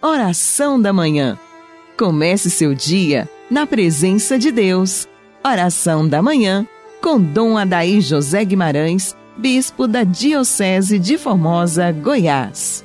Oração da Manhã. Comece seu dia na presença de Deus. Oração da Manhã com Dom Adaí José Guimarães, Bispo da Diocese de Formosa, Goiás.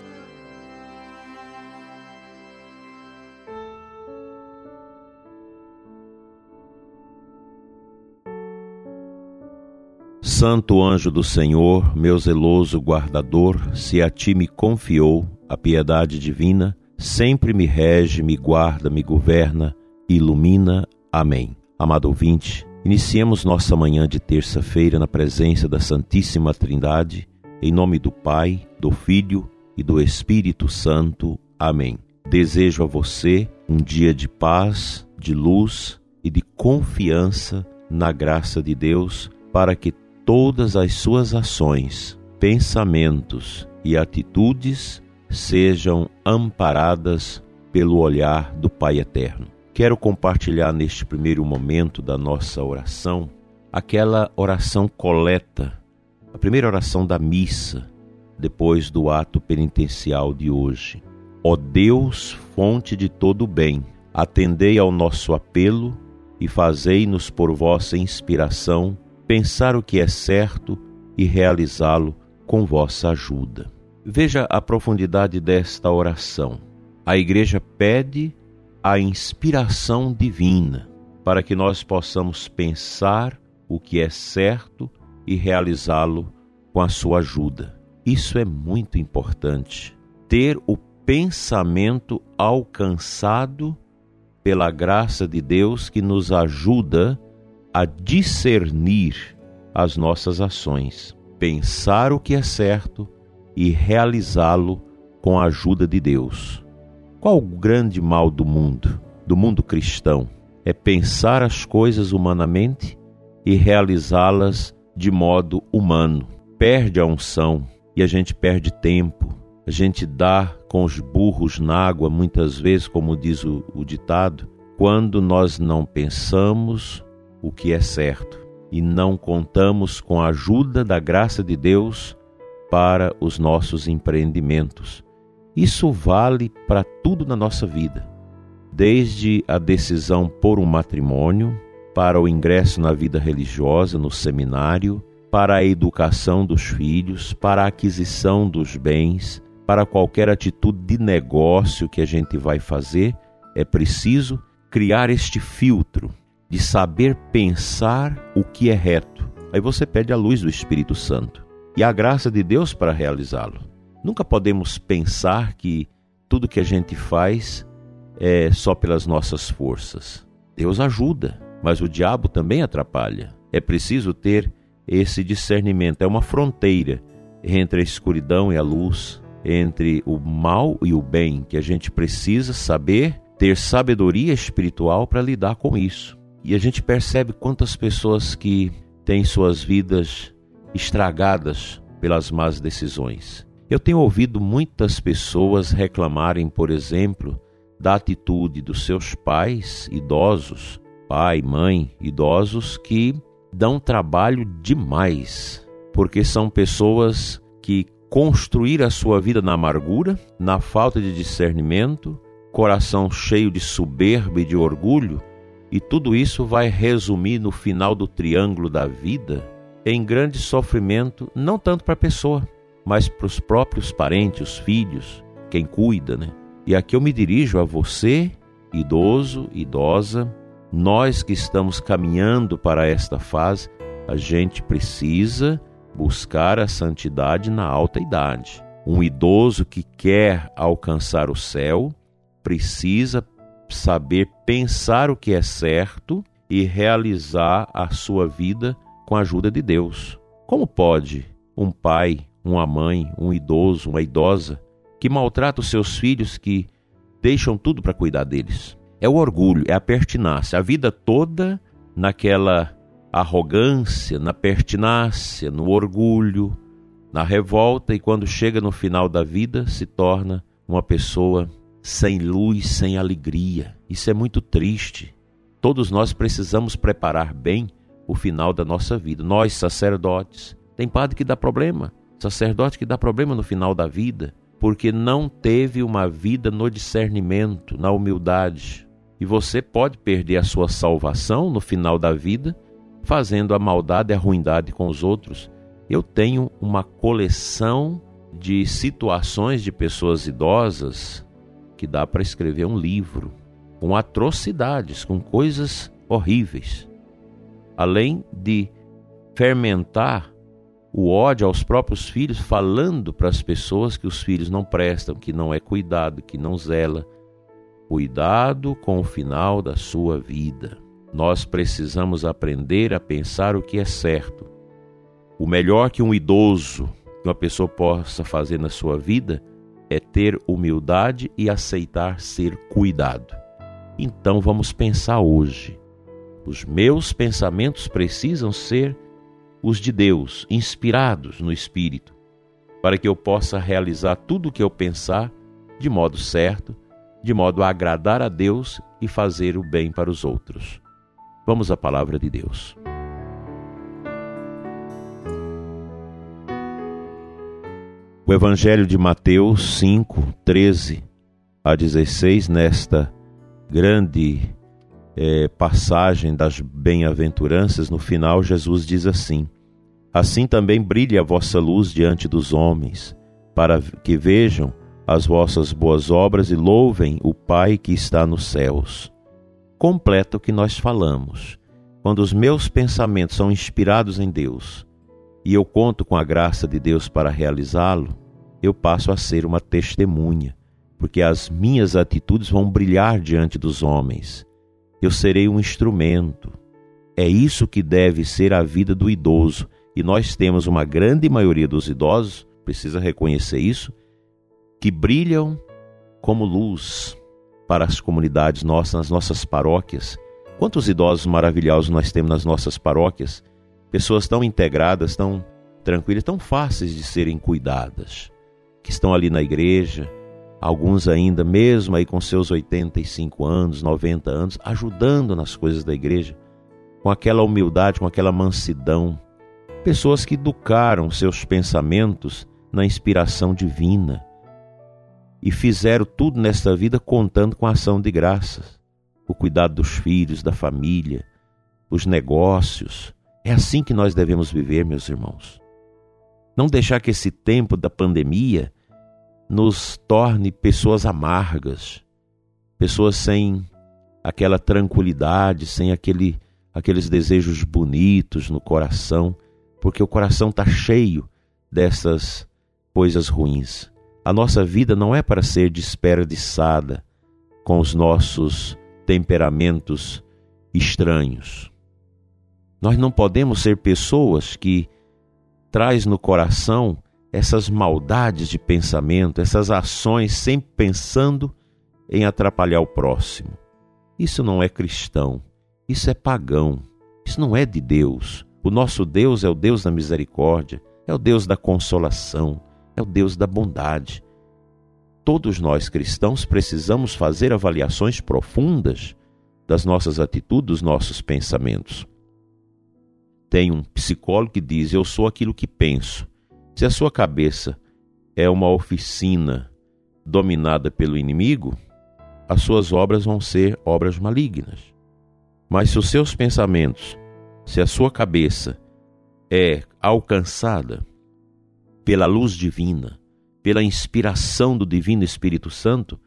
Santo anjo do Senhor, meu zeloso guardador, se a ti me confiou a piedade divina, sempre me rege, me guarda, me governa, ilumina. Amém. Amado ouvinte, iniciemos nossa manhã de terça-feira na presença da Santíssima Trindade, em nome do Pai, do Filho e do Espírito Santo. Amém. Desejo a você um dia de paz, de luz e de confiança na graça de Deus, para que todas as suas ações, pensamentos e atitudes sejam amparadas pelo olhar do Pai Eterno. Quero compartilhar neste primeiro momento da nossa oração aquela oração coleta, a primeira oração da missa, depois do ato penitencial de hoje. Ó Deus, fonte de todo bem, atendei ao nosso apelo e fazei-nos por vossa inspiração pensar o que é certo e realizá-lo com vossa ajuda. Veja a profundidade desta oração. A Igreja pede a inspiração divina para que nós possamos pensar o que é certo e realizá-lo com a sua ajuda. Isso é muito importante. Ter o pensamento alcançado pela graça de Deus que nos ajuda a discernir as nossas ações, pensar o que é certo e realizá-lo com a ajuda de Deus. Qual o grande mal do mundo, do mundo cristão? É pensar as coisas humanamente e realizá-las de modo humano. Perde a unção e a gente perde tempo. A gente dá com os burros na água, muitas vezes, como diz o, o ditado, quando nós não pensamos o que é certo e não contamos com a ajuda da graça de Deus para os nossos empreendimentos. Isso vale para tudo na nossa vida, desde a decisão por um matrimônio, para o ingresso na vida religiosa, no seminário, para a educação dos filhos, para a aquisição dos bens, para qualquer atitude de negócio que a gente vai fazer, é preciso criar este filtro de saber pensar o que é reto. Aí você pede a luz do Espírito Santo e a graça de Deus para realizá-lo. Nunca podemos pensar que tudo que a gente faz é só pelas nossas forças. Deus ajuda, mas o diabo também atrapalha. É preciso ter esse discernimento, é uma fronteira entre a escuridão e a luz, entre o mal e o bem, que a gente precisa saber ter sabedoria espiritual para lidar com isso. E a gente percebe quantas pessoas que têm suas vidas estragadas pelas más decisões. Eu tenho ouvido muitas pessoas reclamarem, por exemplo, da atitude dos seus pais idosos, pai, mãe, idosos que dão trabalho demais, porque são pessoas que construíram a sua vida na amargura, na falta de discernimento, coração cheio de soberba e de orgulho, e tudo isso vai resumir no final do triângulo da vida em grande sofrimento, não tanto para a pessoa, mas para os próprios parentes, os filhos, quem cuida, né? E aqui eu me dirijo a você, idoso, idosa, nós que estamos caminhando para esta fase, a gente precisa buscar a santidade na alta idade. Um idoso que quer alcançar o céu precisa saber pensar o que é certo e realizar a sua vida com a ajuda de Deus. Como pode um pai, uma mãe, um idoso, uma idosa que maltrata os seus filhos que deixam tudo para cuidar deles? É o orgulho, é a pertinácia, a vida toda naquela arrogância, na pertinácia, no orgulho, na revolta e quando chega no final da vida se torna uma pessoa sem luz, sem alegria. Isso é muito triste. Todos nós precisamos preparar bem o final da nossa vida. Nós, sacerdotes, tem padre que dá problema, sacerdote que dá problema no final da vida, porque não teve uma vida no discernimento, na humildade. E você pode perder a sua salvação no final da vida fazendo a maldade e a ruindade com os outros. Eu tenho uma coleção de situações de pessoas idosas que dá para escrever um livro com atrocidades, com coisas horríveis. Além de fermentar o ódio aos próprios filhos, falando para as pessoas que os filhos não prestam, que não é cuidado, que não zela. Cuidado com o final da sua vida. Nós precisamos aprender a pensar o que é certo. O melhor que um idoso, que uma pessoa possa fazer na sua vida, é ter humildade e aceitar ser cuidado. Então vamos pensar hoje. Os meus pensamentos precisam ser os de Deus, inspirados no Espírito, para que eu possa realizar tudo o que eu pensar de modo certo, de modo a agradar a Deus e fazer o bem para os outros. Vamos à palavra de Deus. O Evangelho de Mateus 5, 13 a 16, nesta grande é, passagem das bem-aventuranças, no final, Jesus diz assim: Assim também brilhe a vossa luz diante dos homens, para que vejam as vossas boas obras e louvem o Pai que está nos céus. Completa o que nós falamos. Quando os meus pensamentos são inspirados em Deus e eu conto com a graça de Deus para realizá-lo, eu passo a ser uma testemunha, porque as minhas atitudes vão brilhar diante dos homens eu serei um instrumento. É isso que deve ser a vida do idoso. E nós temos uma grande maioria dos idosos, precisa reconhecer isso, que brilham como luz para as comunidades nossas, nas nossas paróquias. Quantos idosos maravilhosos nós temos nas nossas paróquias? Pessoas tão integradas, tão tranquilas, tão fáceis de serem cuidadas, que estão ali na igreja, alguns ainda, mesmo aí com seus 85 anos, 90 anos, ajudando nas coisas da igreja, com aquela humildade, com aquela mansidão. Pessoas que educaram seus pensamentos na inspiração divina e fizeram tudo nesta vida contando com a ação de graças, o cuidado dos filhos, da família, os negócios. É assim que nós devemos viver, meus irmãos. Não deixar que esse tempo da pandemia nos torne pessoas amargas, pessoas sem aquela tranquilidade, sem aquele, aqueles desejos bonitos no coração, porque o coração está cheio dessas coisas ruins. A nossa vida não é para ser desperdiçada com os nossos temperamentos estranhos. Nós não podemos ser pessoas que traz no coração essas maldades de pensamento, essas ações sempre pensando em atrapalhar o próximo. Isso não é cristão, isso é pagão, isso não é de Deus. O nosso Deus é o Deus da misericórdia, é o Deus da consolação, é o Deus da bondade. Todos nós cristãos precisamos fazer avaliações profundas das nossas atitudes, dos nossos pensamentos. Tem um psicólogo que diz: Eu sou aquilo que penso. Se a sua cabeça é uma oficina dominada pelo inimigo, as suas obras vão ser obras malignas. Mas se os seus pensamentos, se a sua cabeça é alcançada pela luz divina, pela inspiração do Divino Espírito Santo,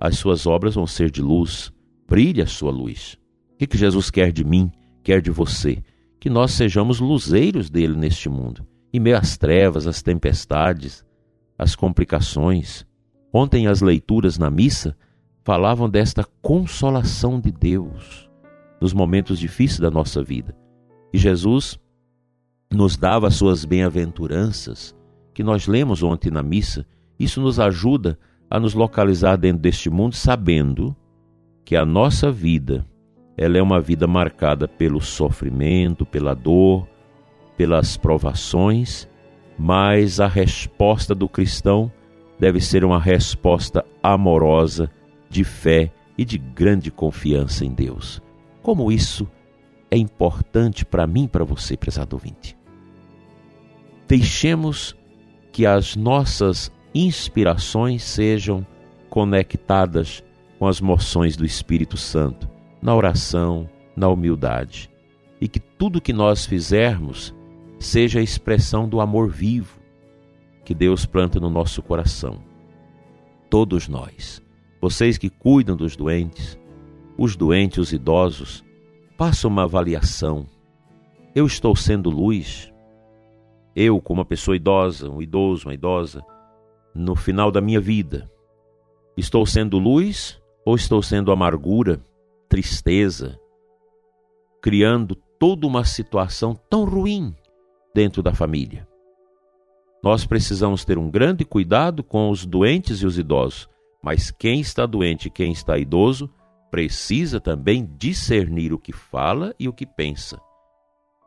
as suas obras vão ser de luz. Brilhe a sua luz. O que Jesus quer de mim, quer de você? Que nós sejamos luzeiros dele neste mundo em meio às trevas, às tempestades, às complicações. Ontem as leituras na missa falavam desta consolação de Deus nos momentos difíceis da nossa vida. E Jesus nos dava as suas bem-aventuranças, que nós lemos ontem na missa. Isso nos ajuda a nos localizar dentro deste mundo, sabendo que a nossa vida ela é uma vida marcada pelo sofrimento, pela dor, pelas provações, mas a resposta do cristão deve ser uma resposta amorosa, de fé e de grande confiança em Deus. Como isso é importante para mim e para você, prezado ouvinte. Deixemos que as nossas inspirações sejam conectadas com as moções do Espírito Santo, na oração, na humildade. E que tudo que nós fizermos seja a expressão do amor vivo que Deus planta no nosso coração. Todos nós, vocês que cuidam dos doentes, os doentes, os idosos, façam uma avaliação. Eu estou sendo luz? Eu, como uma pessoa idosa, um idoso, uma idosa, no final da minha vida, estou sendo luz ou estou sendo amargura, tristeza, criando toda uma situação tão ruim dentro da família? Nós precisamos ter um grande cuidado com os doentes e os idosos, mas quem está doente e quem está idoso precisa também discernir o que fala e o que pensa.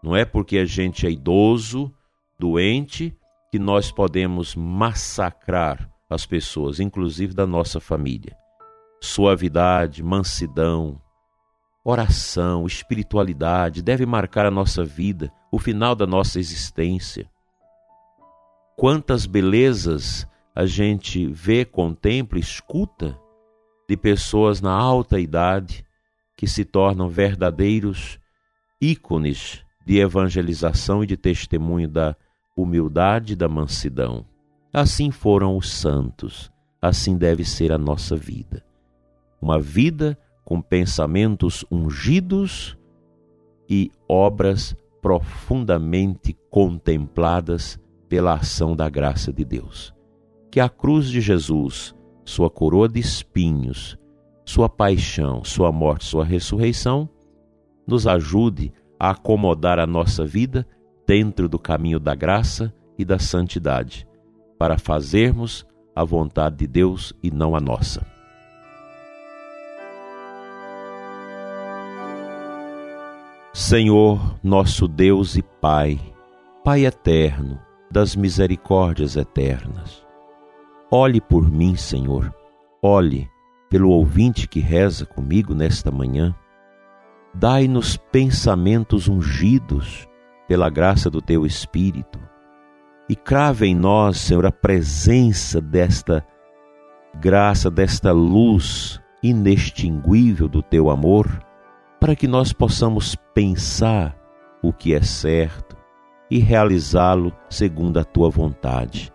Não é porque a gente é idoso, doente, que nós podemos massacrar as pessoas, inclusive da nossa família. Suavidade, mansidão, oração, espiritualidade deve marcar a nossa vida, o final da nossa existência. Quantas belezas a gente vê, contempla, escuta de pessoas na alta idade que se tornam verdadeiros ícones de evangelização e de testemunho da humildade e da mansidão. Assim foram os santos, assim deve ser a nossa vida. Uma vida com pensamentos ungidos e obras profundamente contempladas pela ação da graça de Deus. Que a cruz de Jesus sua coroa de espinhos, sua paixão, sua morte, sua ressurreição, nos ajude a acomodar a nossa vida dentro do caminho da graça e da santidade, para fazermos a vontade de Deus e não a nossa. Senhor, nosso Deus e Pai, Pai eterno, das misericórdias eternas, Olhe por mim, Senhor. Olhe pelo ouvinte que reza comigo nesta manhã. Dai-nos pensamentos ungidos pela graça do teu Espírito e crave em nós, Senhor, a presença desta graça, desta luz inextinguível do teu amor, para que nós possamos pensar o que é certo e realizá-lo segundo a tua vontade.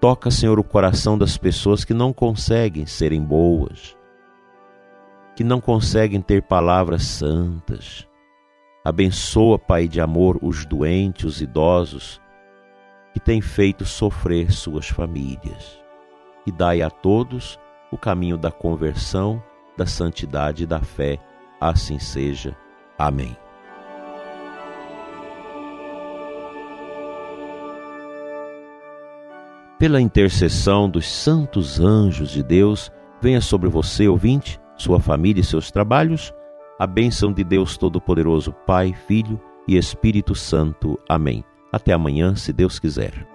Toca, Senhor, o coração das pessoas que não conseguem serem boas, que não conseguem ter palavras santas. Abençoa, Pai de amor, os doentes, os idosos, que têm feito sofrer suas famílias. E dai a todos o caminho da conversão, da santidade e da fé. Assim seja. Amém. pela intercessão dos santos anjos de Deus, venha sobre você, ouvinte, sua família e seus trabalhos, a bênção de Deus Todo-Poderoso, Pai, Filho e Espírito Santo. Amém. Até amanhã, se Deus quiser.